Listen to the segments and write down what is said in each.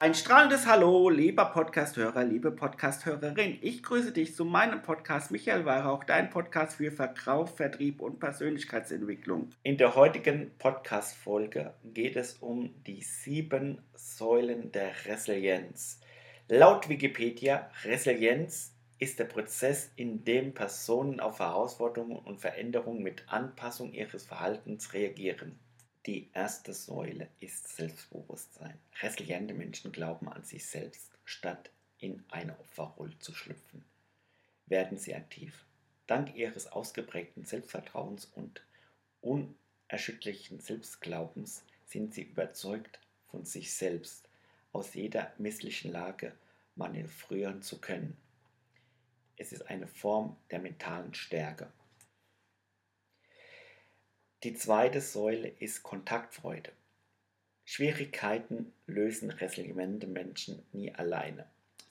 Ein strahlendes Hallo, lieber Podcasthörer, liebe Podcasthörerin. Ich grüße dich zu meinem Podcast Michael Weihrauch, dein Podcast für Verkauf, Vertrieb und Persönlichkeitsentwicklung. In der heutigen Podcast-Folge geht es um die sieben Säulen der Resilienz. Laut Wikipedia, Resilienz ist der Prozess, in dem Personen auf Herausforderungen und Veränderungen mit Anpassung ihres Verhaltens reagieren. Die erste Säule ist Selbstbewusstsein. Resiliente Menschen glauben an sich selbst, statt in eine Opferrolle zu schlüpfen. Werden sie aktiv. Dank ihres ausgeprägten Selbstvertrauens und unerschütterlichen Selbstglaubens sind sie überzeugt von sich selbst, aus jeder misslichen Lage manövrieren zu können. Es ist eine Form der mentalen Stärke. Die zweite Säule ist Kontaktfreude. Schwierigkeiten lösen resiliente Menschen nie alleine.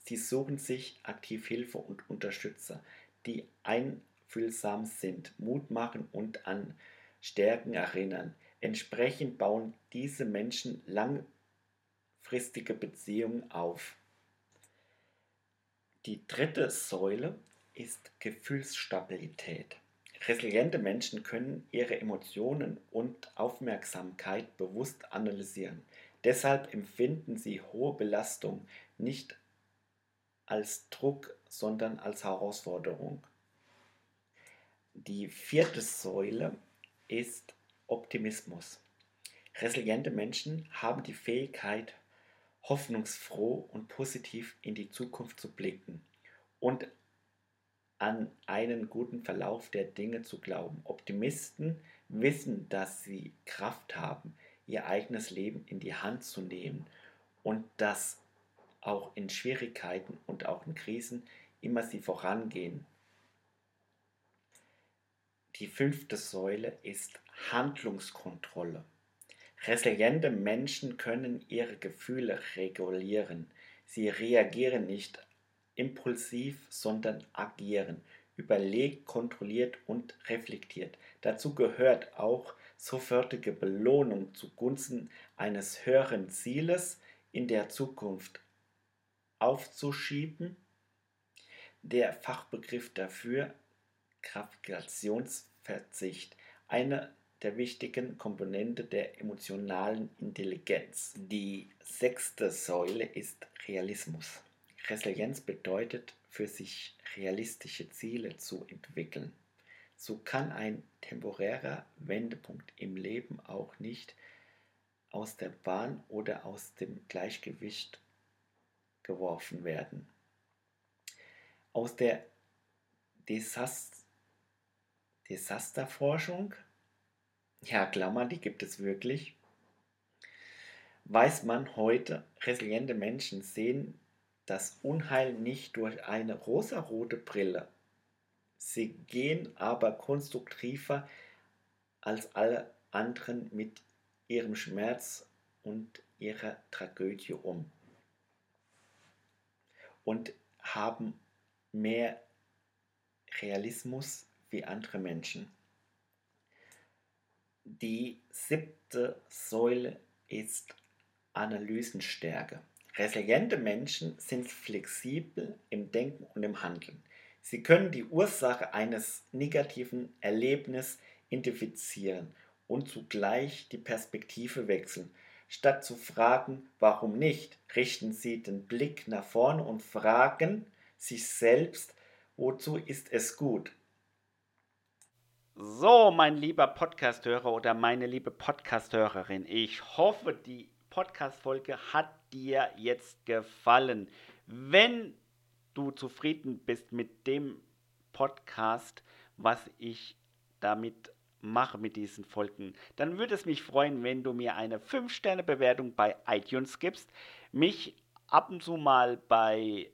Sie suchen sich aktiv Hilfe und Unterstützer, die einfühlsam sind, Mut machen und an Stärken erinnern. Entsprechend bauen diese Menschen langfristige Beziehungen auf. Die dritte Säule ist Gefühlsstabilität. Resiliente Menschen können ihre Emotionen und Aufmerksamkeit bewusst analysieren. Deshalb empfinden sie hohe Belastung nicht als Druck, sondern als Herausforderung. Die vierte Säule ist Optimismus. Resiliente Menschen haben die Fähigkeit, hoffnungsfroh und positiv in die Zukunft zu blicken und an einen guten Verlauf der Dinge zu glauben. Optimisten wissen, dass sie Kraft haben, ihr eigenes Leben in die Hand zu nehmen und dass auch in Schwierigkeiten und auch in Krisen immer sie vorangehen. Die fünfte Säule ist Handlungskontrolle. Resiliente Menschen können ihre Gefühle regulieren. Sie reagieren nicht impulsiv, sondern agieren, überlegt, kontrolliert und reflektiert. Dazu gehört auch sofortige Belohnung zugunsten eines höheren Zieles in der Zukunft aufzuschieben. Der Fachbegriff dafür Gravitationsverzicht, eine der wichtigen Komponente der emotionalen Intelligenz. Die sechste Säule ist Realismus. Resilienz bedeutet, für sich realistische Ziele zu entwickeln. So kann ein temporärer Wendepunkt im Leben auch nicht aus der Bahn oder aus dem Gleichgewicht geworfen werden. Aus der Desast Desasterforschung, ja Klammer, die gibt es wirklich, weiß man heute, resiliente Menschen sehen das Unheil nicht durch eine rosarote Brille. Sie gehen aber konstruktiver als alle anderen mit ihrem Schmerz und ihrer Tragödie um und haben mehr Realismus wie andere Menschen. Die siebte Säule ist Analysenstärke. Resiliente Menschen sind flexibel im Denken und im Handeln. Sie können die Ursache eines negativen Erlebnisses identifizieren und zugleich die Perspektive wechseln. Statt zu fragen, warum nicht, richten Sie den Blick nach vorne und fragen sich selbst, wozu ist es gut. So, mein lieber Podcasthörer oder meine liebe Podcasthörerin, ich hoffe, die Podcast-Folge hat dir jetzt gefallen. Wenn du zufrieden bist mit dem Podcast, was ich damit mache mit diesen Folgen, dann würde es mich freuen, wenn du mir eine 5-Sterne-Bewertung bei iTunes gibst, mich ab und zu mal bei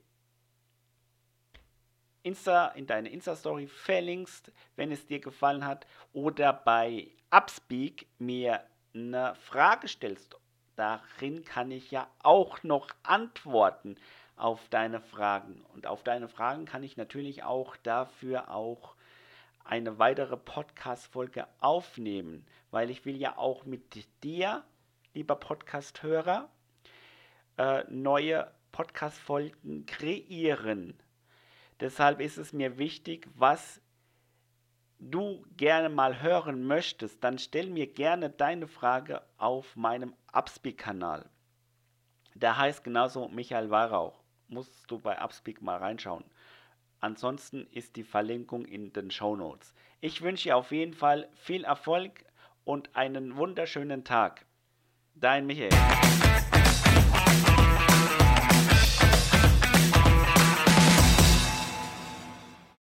Insta, in deine Insta-Story verlinkst, wenn es dir gefallen hat, oder bei Upspeak mir eine Frage stellst darin kann ich ja auch noch antworten auf deine Fragen. Und auf deine Fragen kann ich natürlich auch dafür auch eine weitere Podcast-Folge aufnehmen, weil ich will ja auch mit dir, lieber Podcast-Hörer, äh, neue Podcast-Folgen kreieren. Deshalb ist es mir wichtig, was du gerne mal hören möchtest, dann stell mir gerne deine Frage auf meinem Upspeak-Kanal. Der heißt genauso Michael Weihrauch. Musst du bei Upspeak mal reinschauen. Ansonsten ist die Verlinkung in den Show Notes. Ich wünsche dir auf jeden Fall viel Erfolg und einen wunderschönen Tag. Dein Michael.